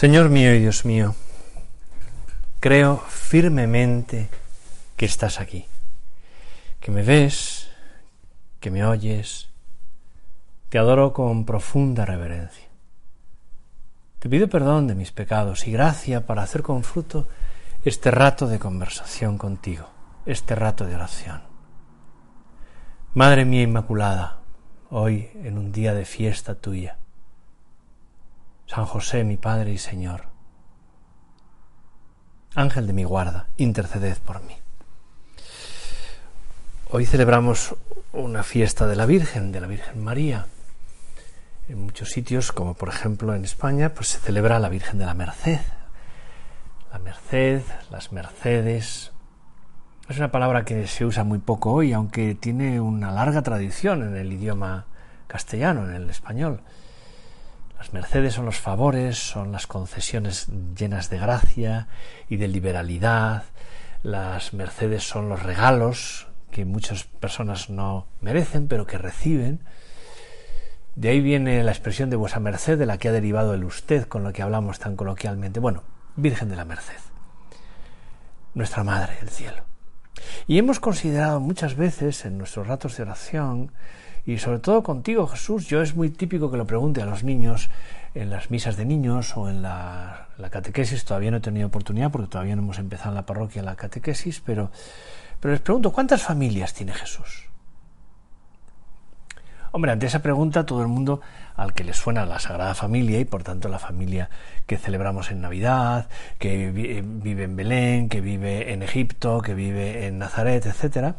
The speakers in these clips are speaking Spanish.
Señor mío y Dios mío, creo firmemente que estás aquí, que me ves, que me oyes, te adoro con profunda reverencia. Te pido perdón de mis pecados y gracia para hacer con fruto este rato de conversación contigo, este rato de oración. Madre mía Inmaculada, hoy en un día de fiesta tuya, San José, mi Padre y Señor, Ángel de mi guarda, interceded por mí. Hoy celebramos una fiesta de la Virgen, de la Virgen María. En muchos sitios, como por ejemplo en España, pues se celebra la Virgen de la Merced. La Merced, las Mercedes. Es una palabra que se usa muy poco hoy, aunque tiene una larga tradición en el idioma castellano, en el español. Las mercedes son los favores, son las concesiones llenas de gracia y de liberalidad. Las mercedes son los regalos que muchas personas no merecen, pero que reciben. De ahí viene la expresión de vuesa merced, de la que ha derivado el usted, con lo que hablamos tan coloquialmente. Bueno, Virgen de la Merced, nuestra Madre del Cielo. Y hemos considerado muchas veces en nuestros ratos de oración y sobre todo contigo, Jesús, yo es muy típico que lo pregunte a los niños en las misas de niños o en la, catequesis. Todavía no he tenido oportunidad porque todavía no hemos empezado en la parroquia la catequesis, pero, pero les pregunto, ¿cuántas familias tiene Jesús? Hombre, ante esa pregunta todo el mundo al que le suena la Sagrada Familia y por tanto la familia que celebramos en Navidad, que vive en Belén, que vive en Egipto, que vive en Nazaret, etcétera,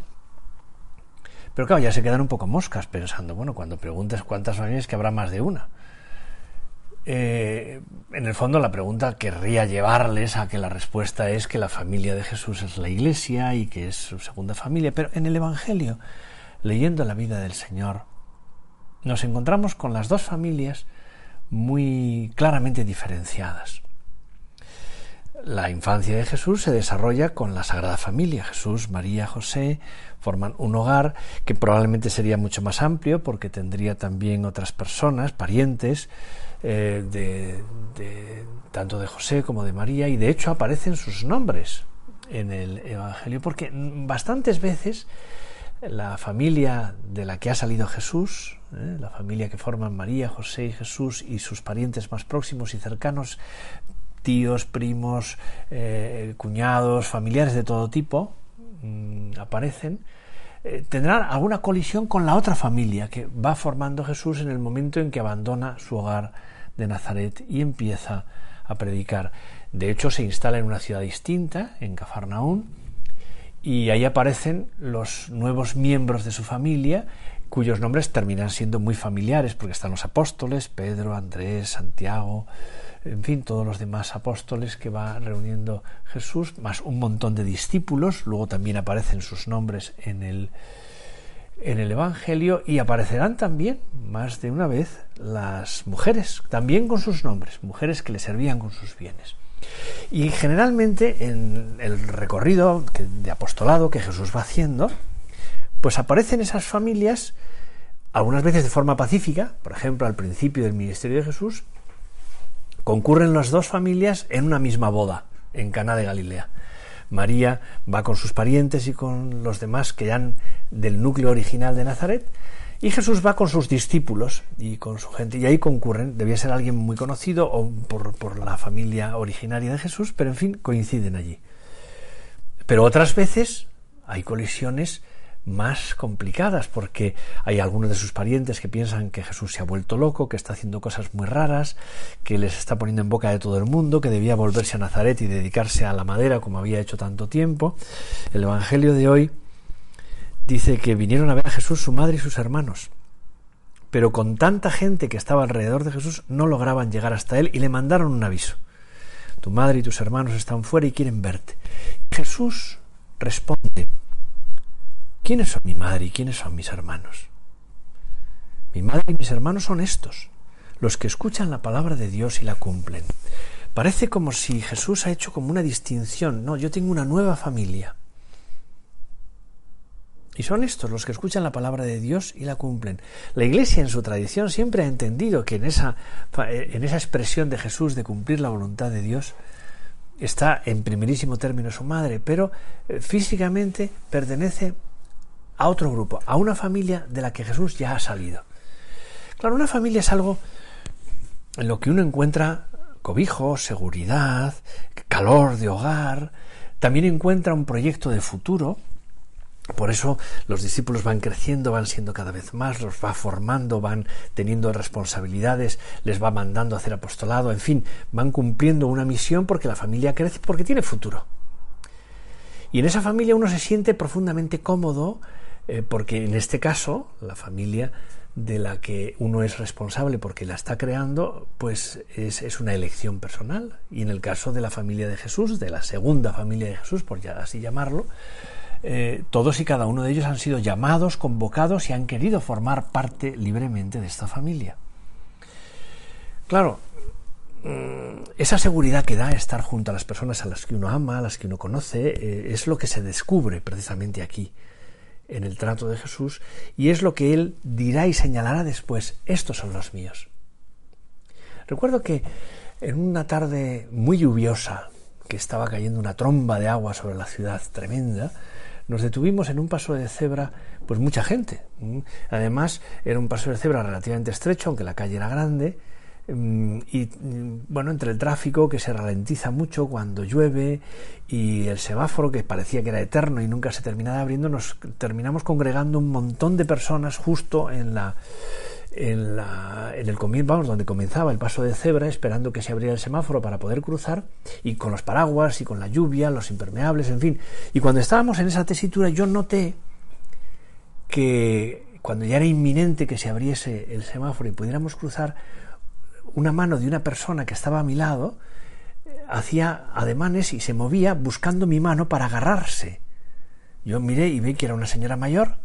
pero claro, ya se quedan un poco moscas pensando, bueno, cuando preguntes cuántas familias, que habrá más de una. Eh, en el fondo la pregunta querría llevarles a que la respuesta es que la familia de Jesús es la iglesia y que es su segunda familia, pero en el Evangelio, leyendo la vida del Señor, nos encontramos con las dos familias muy claramente diferenciadas. La infancia de Jesús se desarrolla con la Sagrada Familia. Jesús, María, José forman un hogar que probablemente sería mucho más amplio porque tendría también otras personas, parientes, eh, de, tanto de José como de María, y de hecho aparecen sus nombres en el Evangelio, porque bastantes veces la familia de la que ha salido Jesús, eh, la familia que forman María, José y Jesús y sus parientes más próximos y cercanos, tíos, primos, eh, cuñados, familiares de todo tipo, mm, aparecen, eh, tendrán alguna colisión con la otra familia que va formando Jesús en el momento en que abandona su hogar de Nazaret y empieza a predicar. De hecho, se instala en una ciudad distinta, en Cafarnaún, y ahí aparecen los nuevos miembros de su familia, cuyos nombres terminan siendo muy familiares, porque están los apóstoles, Pedro, Andrés, Santiago, en fin, todos los demás apóstoles que va reuniendo Jesús, más un montón de discípulos, luego también aparecen sus nombres en el, en el Evangelio y aparecerán también más de una vez las mujeres, también con sus nombres, mujeres que le servían con sus bienes. Y generalmente en el recorrido de apostolado que Jesús va haciendo, pues aparecen esas familias, algunas veces de forma pacífica, por ejemplo al principio del ministerio de Jesús, concurren las dos familias en una misma boda en Cana de Galilea. María va con sus parientes y con los demás que eran del núcleo original de Nazaret, y Jesús va con sus discípulos y con su gente, y ahí concurren, debía ser alguien muy conocido o por, por la familia originaria de Jesús, pero en fin, coinciden allí. Pero otras veces hay colisiones más complicadas porque hay algunos de sus parientes que piensan que Jesús se ha vuelto loco, que está haciendo cosas muy raras, que les está poniendo en boca de todo el mundo, que debía volverse a Nazaret y dedicarse a la madera como había hecho tanto tiempo. El Evangelio de hoy dice que vinieron a ver a Jesús su madre y sus hermanos, pero con tanta gente que estaba alrededor de Jesús no lograban llegar hasta él y le mandaron un aviso. Tu madre y tus hermanos están fuera y quieren verte. Jesús responde, ¿Quiénes son mi madre y quiénes son mis hermanos? Mi madre y mis hermanos son estos, los que escuchan la palabra de Dios y la cumplen. Parece como si Jesús ha hecho como una distinción. No, yo tengo una nueva familia. Y son estos los que escuchan la palabra de Dios y la cumplen. La Iglesia en su tradición siempre ha entendido que en esa, en esa expresión de Jesús de cumplir la voluntad de Dios está en primerísimo término su madre, pero eh, físicamente pertenece a otro grupo, a una familia de la que Jesús ya ha salido. Claro, una familia es algo en lo que uno encuentra cobijo, seguridad, calor de hogar, también encuentra un proyecto de futuro, por eso los discípulos van creciendo, van siendo cada vez más, los va formando, van teniendo responsabilidades, les va mandando a hacer apostolado, en fin, van cumpliendo una misión porque la familia crece, porque tiene futuro. Y en esa familia uno se siente profundamente cómodo, eh, porque en este caso la familia de la que uno es responsable porque la está creando, pues es, una elección personal. Y en el caso de la familia de Jesús, de la segunda familia de Jesús, por ya así llamarlo, eh, todos y cada uno de ellos han sido llamados, convocados y han querido formar parte libremente de esta familia. Claro, mm, esa seguridad que da estar junto a las personas a las que uno ama, a las que uno conoce, eh, es lo que se descubre precisamente aquí, en el trato de Jesús, y es lo que Él dirá y señalará después, estos son los míos. Recuerdo que en una tarde muy lluviosa, que estaba cayendo una tromba de agua sobre la ciudad tremenda, nos detuvimos en un paso de cebra, pues mucha gente. Además, era un paso de cebra relativamente estrecho, aunque la calle era grande, y mm, bueno, entre el tráfico que se ralentiza mucho cuando llueve y el semáforo que parecía que era eterno y nunca se terminaba abriendo, nos terminamos congregando un montón de personas justo en la en, la, en el comienzo, vamos, donde comenzaba el paso de cebra, esperando que se abriera el semáforo para poder cruzar, y con los paraguas y con la lluvia, los impermeables, en fin. Y cuando estábamos en esa tesitura, yo noté que cuando ya era inminente que se abriese el semáforo y pudiéramos cruzar, una mano de una persona que estaba a mi lado hacía ademanes y se movía buscando mi mano para agarrarse. Yo miré y vi que era una señora mayor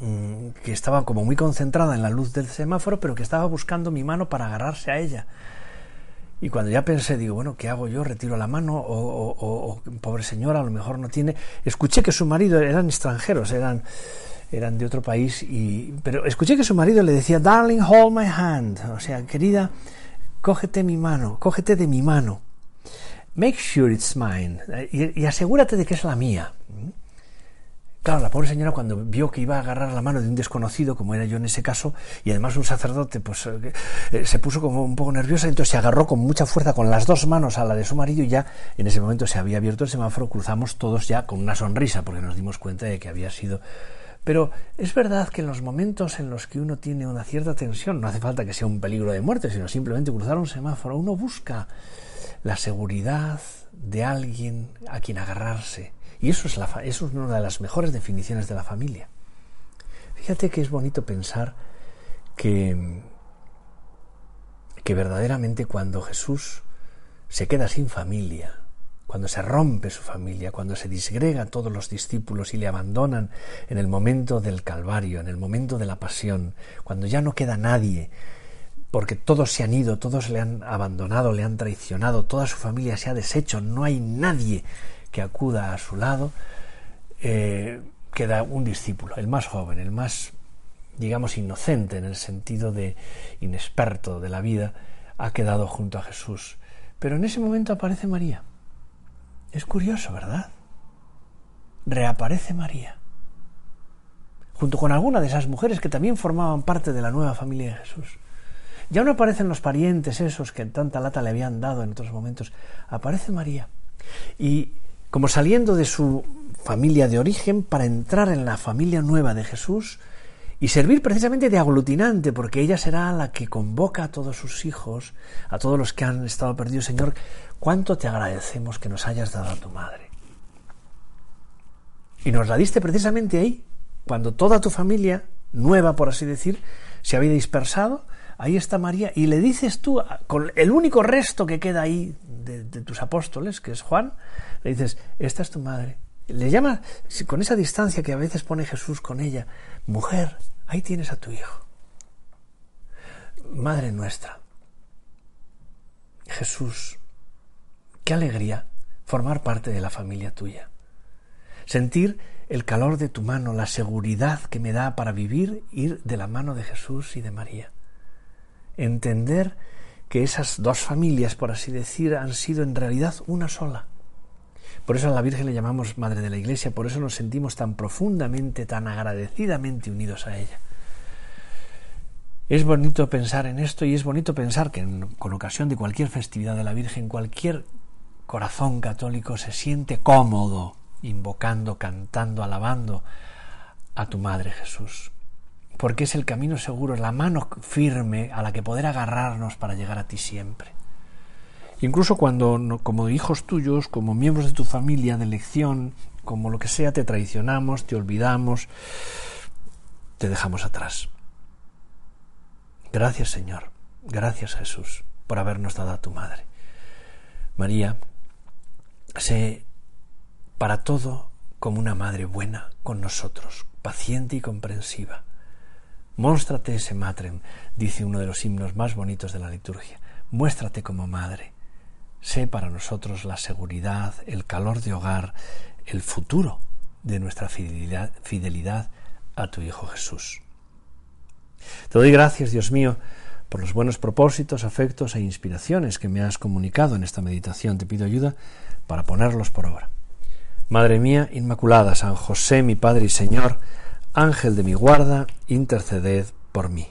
Mm, que estaba como muy concentrada en la luz del semáforo, pero que estaba buscando mi mano para agarrarse a ella. Y cuando ya pensé, digo, bueno, ¿qué hago yo? ¿Retiro la mano? O, pobre señora, a lo mejor no tiene. Escuché que su marido eran extranjeros, eran, eran de otro país, y, pero escuché que su marido le decía, Darling, hold my hand. O sea, querida, cógete mi mano, cógete de mi mano. Make sure it's mine. y asegúrate de que es la mía. Claro, la pobre señora cuando vio que iba a agarrar la mano de un desconocido, como era yo en ese caso, y además un sacerdote, pues eh, eh, se puso como un poco nerviosa, entonces se agarró con mucha fuerza con las dos manos a la de su marido y ya en ese momento se había abierto el semáforo, cruzamos todos ya con una sonrisa, porque nos dimos cuenta de que había sido pero es verdad que en los momentos en los que uno tiene una cierta tensión, no hace falta que sea un peligro de muerte, sino simplemente cruzar un semáforo, uno busca la seguridad de alguien a quien agarrarse, y eso es, la, eso es una de las mejores definiciones de la familia. Fíjate que es bonito pensar que, que verdaderamente cuando Jesús se queda sin familia, cuando se rompe su familia, cuando se disgrega todos los discípulos y le abandonan en el momento del Calvario, en el momento de la pasión, cuando ya no queda nadie, porque todos se han ido, todos le han abandonado, le han traicionado, toda su familia se ha deshecho, no hay nadie que acuda a su lado, eh, queda un discípulo, el más joven, el más, digamos, inocente en el sentido de inexperto de la vida, ha quedado junto a Jesús. Pero en ese momento aparece María. Es curioso, ¿verdad? Reaparece María. Junto con alguna de esas mujeres que también formaban parte de la nueva familia de Jesús. Ya no aparecen los parientes esos que tanta lata le habían dado en otros momentos. Aparece María. Y como saliendo de su familia de origen para entrar en la familia nueva de Jesús y servir precisamente de aglutinante, porque ella será la que convoca a todos sus hijos, a todos los que han estado perdidos. Señor, cuánto te agradecemos que nos hayas dado a tu madre. Y nos la diste precisamente ahí, cuando toda tu familia, nueva por así decir, se había dispersado, ahí está María, y le dices tú, con el único resto que queda ahí de, tus apóstoles, que es Juan, le dices, esta es tu madre. Le llama, con esa distancia que a veces pone Jesús con ella, mujer, ahí tienes a tu hijo. Madre nuestra. Jesús, qué alegría formar parte de la familia tuya. Sentir el calor de tu mano, la seguridad que me da para vivir, ir de la mano de Jesús y de María. Entender que esas dos familias, por así decir, han sido en realidad una sola. Por eso a la Virgen le llamamos Madre de la Iglesia, por eso nos sentimos tan profundamente, tan agradecidamente unidos a ella. Es bonito pensar en esto y es bonito pensar que con ocasión de cualquier festividad de la Virgen, cualquier corazón católico se siente cómodo invocando, cantando, alabando a tu Madre Jesús porque es el camino seguro, la mano firme a la que poder agarrarnos para llegar a ti siempre. Incluso cuando, como hijos tuyos, como miembros de tu familia de elección, como lo que sea, te traicionamos, te olvidamos, te dejamos atrás. Gracias Señor, gracias Jesús por habernos dado a tu Madre. María, sé para todo como una madre buena con nosotros, paciente y comprensiva Móstrate ese matrem, dice uno de los himnos más bonitos de la liturgia. Muéstrate como madre. Sé para nosotros la seguridad, el calor de hogar, el futuro de nuestra fidelidad, fidelidad a tu Hijo Jesús. Te doy gracias, Dios mío, por los buenos propósitos, afectos e inspiraciones que me has comunicado en esta meditación. Te pido ayuda para ponerlos por obra. Madre mía Inmaculada, San José, mi Padre y Señor, Ángel de mi guarda, interceded por mí.